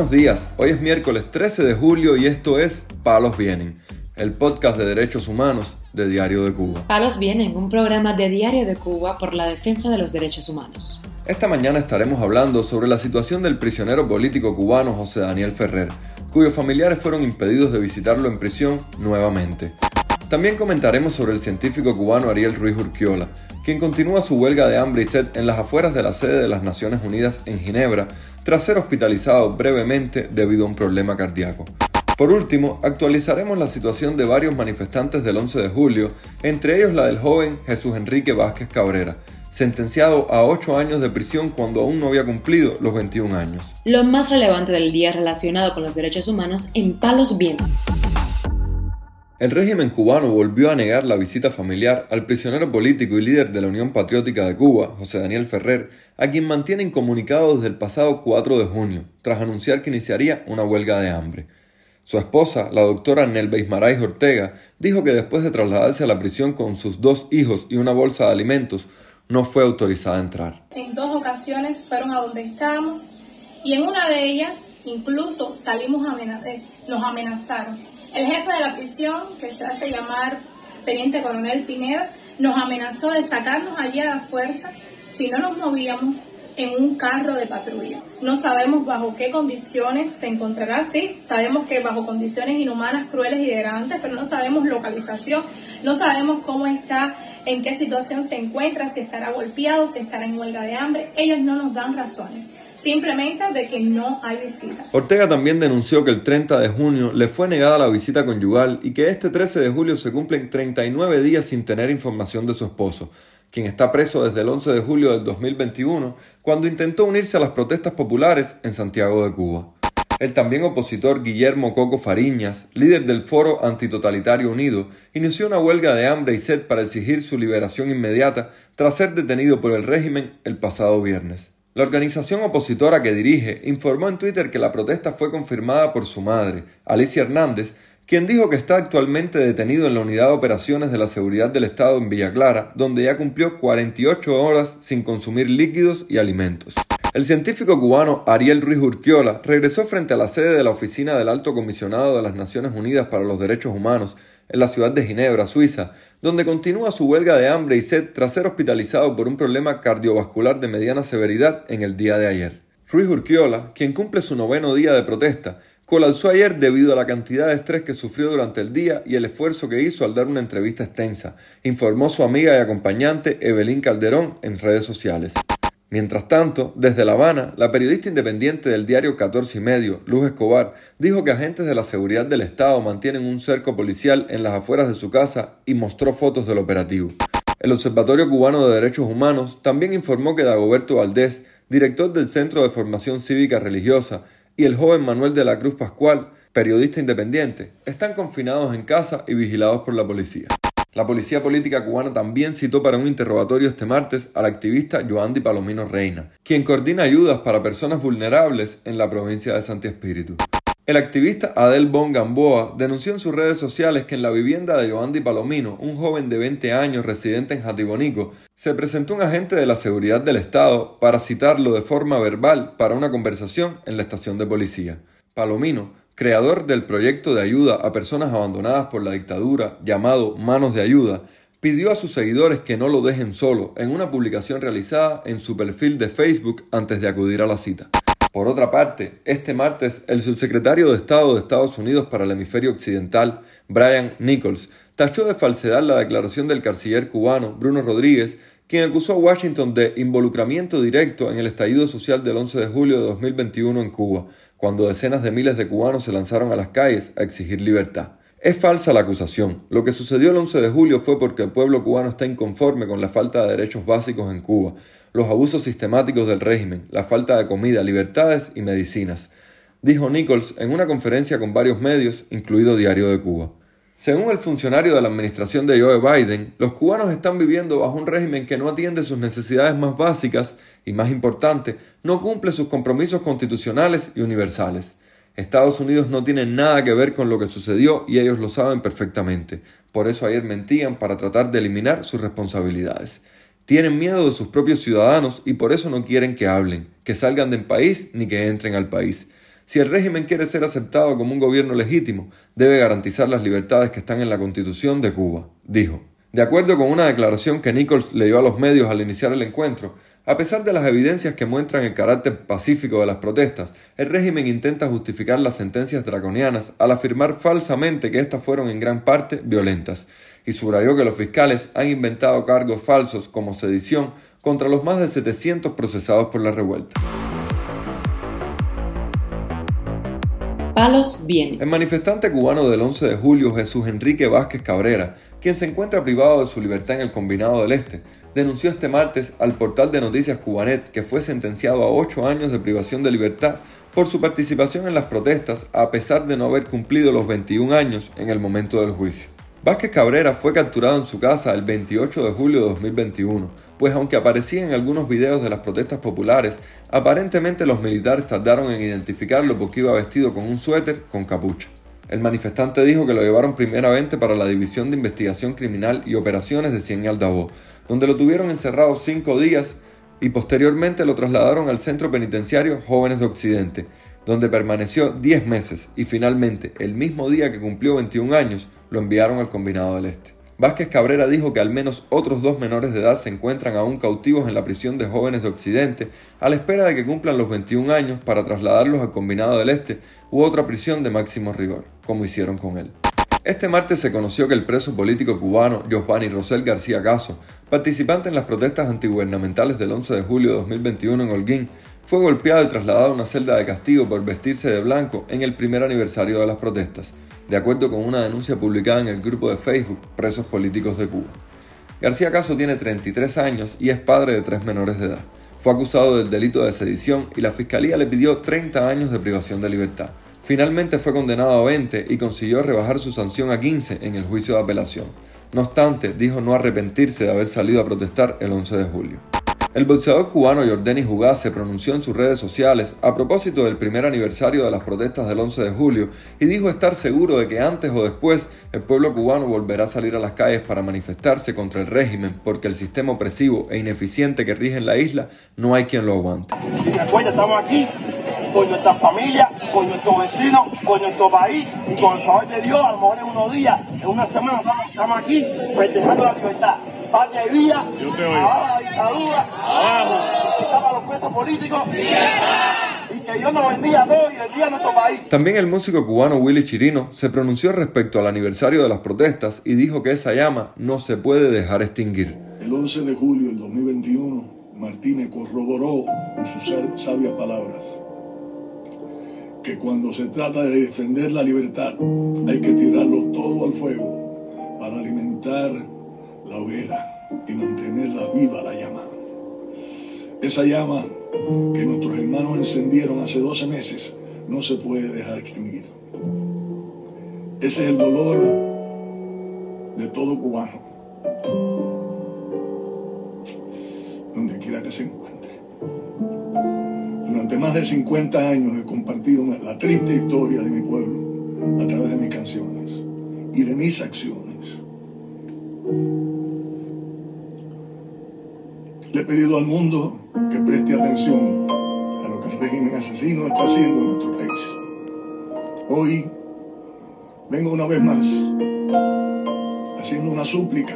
Buenos días, hoy es miércoles 13 de julio y esto es Palos Vienen, el podcast de derechos humanos de Diario de Cuba. Palos Vienen, un programa de Diario de Cuba por la defensa de los derechos humanos. Esta mañana estaremos hablando sobre la situación del prisionero político cubano José Daniel Ferrer, cuyos familiares fueron impedidos de visitarlo en prisión nuevamente. También comentaremos sobre el científico cubano Ariel Ruiz Urquiola, quien continúa su huelga de hambre y sed en las afueras de la sede de las Naciones Unidas en Ginebra, tras ser hospitalizado brevemente debido a un problema cardíaco. Por último, actualizaremos la situación de varios manifestantes del 11 de julio, entre ellos la del joven Jesús Enrique Vázquez Cabrera, sentenciado a 8 años de prisión cuando aún no había cumplido los 21 años. Lo más relevante del día relacionado con los derechos humanos en Palos Vientos. El régimen cubano volvió a negar la visita familiar al prisionero político y líder de la Unión Patriótica de Cuba, José Daniel Ferrer, a quien mantiene incomunicado desde el pasado 4 de junio, tras anunciar que iniciaría una huelga de hambre. Su esposa, la doctora Nelbeis Maray Ortega, dijo que después de trasladarse a la prisión con sus dos hijos y una bolsa de alimentos, no fue autorizada a entrar. En dos ocasiones fueron a donde estábamos y en una de ellas incluso salimos eh, nos amenazaron el jefe de la prisión, que se hace llamar Teniente Coronel Pineda, nos amenazó de sacarnos allí a la fuerza si no nos movíamos en un carro de patrulla. No sabemos bajo qué condiciones se encontrará, sí, sabemos que bajo condiciones inhumanas, crueles y degradantes, pero no sabemos localización, no sabemos cómo está, en qué situación se encuentra, si estará golpeado, si estará en huelga de hambre. Ellos no nos dan razones simplemente de que no hay visita. Ortega también denunció que el 30 de junio le fue negada la visita conyugal y que este 13 de julio se cumplen 39 días sin tener información de su esposo, quien está preso desde el 11 de julio del 2021, cuando intentó unirse a las protestas populares en Santiago de Cuba. El también opositor Guillermo Coco Fariñas, líder del Foro Antitotalitario Unido, inició una huelga de hambre y sed para exigir su liberación inmediata tras ser detenido por el régimen el pasado viernes. La organización opositora que dirige informó en Twitter que la protesta fue confirmada por su madre, Alicia Hernández, quien dijo que está actualmente detenido en la Unidad de Operaciones de la Seguridad del Estado en Villa Clara, donde ya cumplió 48 horas sin consumir líquidos y alimentos. El científico cubano Ariel Ruiz Urquiola regresó frente a la sede de la Oficina del Alto Comisionado de las Naciones Unidas para los Derechos Humanos en la ciudad de Ginebra, Suiza, donde continúa su huelga de hambre y sed tras ser hospitalizado por un problema cardiovascular de mediana severidad en el día de ayer. Ruiz Urquiola, quien cumple su noveno día de protesta, colapsó ayer debido a la cantidad de estrés que sufrió durante el día y el esfuerzo que hizo al dar una entrevista extensa, informó su amiga y acompañante Evelyn Calderón en redes sociales. Mientras tanto, desde La Habana, la periodista independiente del diario 14 y medio, Luz Escobar, dijo que agentes de la seguridad del Estado mantienen un cerco policial en las afueras de su casa y mostró fotos del operativo. El Observatorio Cubano de Derechos Humanos también informó que Dagoberto Valdés, director del Centro de Formación Cívica Religiosa, y el joven Manuel de la Cruz Pascual, periodista independiente, están confinados en casa y vigilados por la policía. La policía política cubana también citó para un interrogatorio este martes al activista Joandy Palomino Reina, quien coordina ayudas para personas vulnerables en la provincia de Santi Espíritu. El activista Adel Bon Gamboa denunció en sus redes sociales que en la vivienda de Joandy Palomino, un joven de 20 años residente en Jatibonico, se presentó un agente de la seguridad del Estado para citarlo de forma verbal para una conversación en la estación de policía. Palomino creador del proyecto de ayuda a personas abandonadas por la dictadura llamado Manos de Ayuda, pidió a sus seguidores que no lo dejen solo en una publicación realizada en su perfil de Facebook antes de acudir a la cita. Por otra parte, este martes el subsecretario de Estado de Estados Unidos para el hemisferio occidental, Brian Nichols, tachó de falsedad la declaración del canciller cubano Bruno Rodríguez, quien acusó a Washington de involucramiento directo en el estallido social del 11 de julio de 2021 en Cuba, cuando decenas de miles de cubanos se lanzaron a las calles a exigir libertad. Es falsa la acusación. Lo que sucedió el 11 de julio fue porque el pueblo cubano está inconforme con la falta de derechos básicos en Cuba, los abusos sistemáticos del régimen, la falta de comida, libertades y medicinas, dijo Nichols en una conferencia con varios medios, incluido Diario de Cuba. Según el funcionario de la administración de Joe Biden, los cubanos están viviendo bajo un régimen que no atiende sus necesidades más básicas y, más importante, no cumple sus compromisos constitucionales y universales. Estados Unidos no tiene nada que ver con lo que sucedió y ellos lo saben perfectamente. Por eso ayer mentían para tratar de eliminar sus responsabilidades. Tienen miedo de sus propios ciudadanos y por eso no quieren que hablen, que salgan del país ni que entren al país. Si el régimen quiere ser aceptado como un gobierno legítimo, debe garantizar las libertades que están en la Constitución de Cuba, dijo. De acuerdo con una declaración que Nichols le dio a los medios al iniciar el encuentro, a pesar de las evidencias que muestran el carácter pacífico de las protestas, el régimen intenta justificar las sentencias draconianas al afirmar falsamente que éstas fueron en gran parte violentas, y subrayó que los fiscales han inventado cargos falsos como sedición contra los más de 700 procesados por la revuelta. El manifestante cubano del 11 de julio, Jesús Enrique Vázquez Cabrera, quien se encuentra privado de su libertad en el Combinado del Este, denunció este martes al portal de noticias Cubanet que fue sentenciado a ocho años de privación de libertad por su participación en las protestas a pesar de no haber cumplido los 21 años en el momento del juicio. Vázquez Cabrera fue capturado en su casa el 28 de julio de 2021, pues aunque aparecía en algunos videos de las protestas populares, aparentemente los militares tardaron en identificarlo porque iba vestido con un suéter con capucha. El manifestante dijo que lo llevaron primeramente para la División de Investigación Criminal y Operaciones de Cien Aldabó, donde lo tuvieron encerrado cinco días y posteriormente lo trasladaron al centro penitenciario Jóvenes de Occidente, donde permaneció 10 meses y finalmente, el mismo día que cumplió 21 años, lo enviaron al Combinado del Este. Vázquez Cabrera dijo que al menos otros dos menores de edad se encuentran aún cautivos en la prisión de jóvenes de Occidente a la espera de que cumplan los 21 años para trasladarlos al Combinado del Este u otra prisión de máximo rigor, como hicieron con él. Este martes se conoció que el preso político cubano Giovanni Rosel García Caso, participante en las protestas antigubernamentales del 11 de julio de 2021 en Holguín, fue golpeado y trasladado a una celda de castigo por vestirse de blanco en el primer aniversario de las protestas, de acuerdo con una denuncia publicada en el grupo de Facebook Presos Políticos de Cuba. García Caso tiene 33 años y es padre de tres menores de edad. Fue acusado del delito de sedición y la fiscalía le pidió 30 años de privación de libertad. Finalmente fue condenado a 20 y consiguió rebajar su sanción a 15 en el juicio de apelación. No obstante, dijo no arrepentirse de haber salido a protestar el 11 de julio. El boxeador cubano Jordani Jugás se pronunció en sus redes sociales a propósito del primer aniversario de las protestas del 11 de julio y dijo estar seguro de que antes o después el pueblo cubano volverá a salir a las calles para manifestarse contra el régimen porque el sistema opresivo e ineficiente que rige en la isla no hay quien lo aguante. estamos aquí con nuestra familia, con nuestros vecinos, con nuestro país y con el favor de Dios, a lo mejor en unos días, en una semana estamos aquí festejando la libertad patria y vida, abajo la los presos políticos. Y que Dios nos bendiga a todos y bendiga a nuestro país. También el músico cubano Willy Chirino se pronunció respecto al aniversario de las protestas y dijo que esa llama no se puede dejar extinguir. El 11 de julio del 2021, Martínez corroboró con sus sabias palabras que cuando se trata de defender la libertad hay que tirarlo todo al fuego para alimentar la hoguera y mantenerla viva la llama. Esa llama que nuestros hermanos encendieron hace 12 meses no se puede dejar extinguir. Ese es el dolor de todo cubano, donde quiera que se encuentre. Durante más de 50 años he compartido la triste historia de mi pueblo a través de mis canciones y de mis acciones. Le he pedido al mundo que preste atención a lo que el régimen asesino está haciendo en nuestro país. Hoy vengo una vez más haciendo una súplica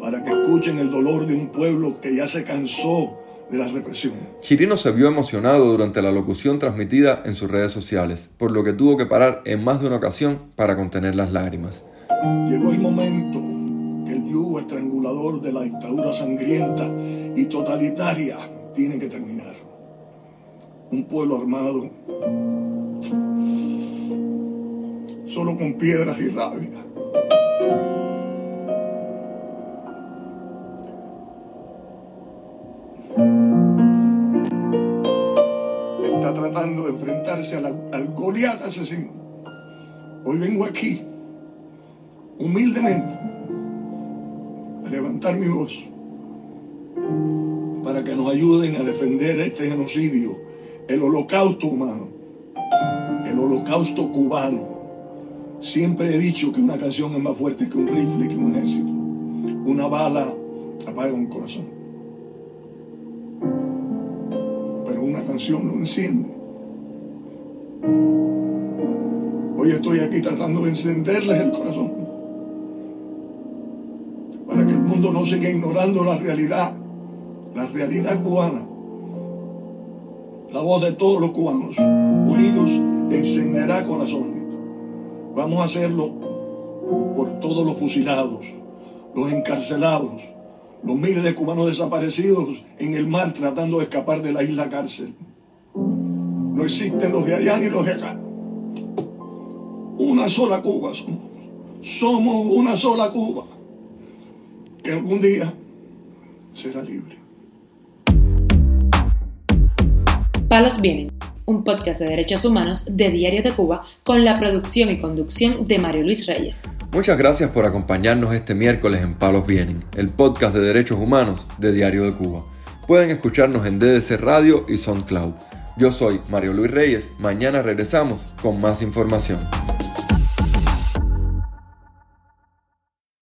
para que escuchen el dolor de un pueblo que ya se cansó de la represión. Chirino se vio emocionado durante la locución transmitida en sus redes sociales, por lo que tuvo que parar en más de una ocasión para contener las lágrimas. Llegó el momento estrangulador de la dictadura sangrienta y totalitaria tiene que terminar. Un pueblo armado solo con piedras y rabia. Está tratando de enfrentarse al, al Goliat asesino. Hoy vengo aquí, humildemente, levantar mi voz para que nos ayuden a defender este genocidio, el holocausto humano, el holocausto cubano. Siempre he dicho que una canción es más fuerte que un rifle, que un ejército. Una bala apaga un corazón. Pero una canción lo enciende. Hoy estoy aquí tratando de encenderles el corazón no siga ignorando la realidad, la realidad cubana. La voz de todos los cubanos unidos encenderá corazones. Vamos a hacerlo por todos los fusilados, los encarcelados, los miles de cubanos desaparecidos en el mar tratando de escapar de la isla cárcel. No existen los de allá ni los de acá. Una sola Cuba somos. Somos una sola Cuba que algún día será libre. Palos Vienen, un podcast de derechos humanos de Diario de Cuba con la producción y conducción de Mario Luis Reyes. Muchas gracias por acompañarnos este miércoles en Palos Vienen, el podcast de derechos humanos de Diario de Cuba. Pueden escucharnos en DDC Radio y SoundCloud. Yo soy Mario Luis Reyes, mañana regresamos con más información.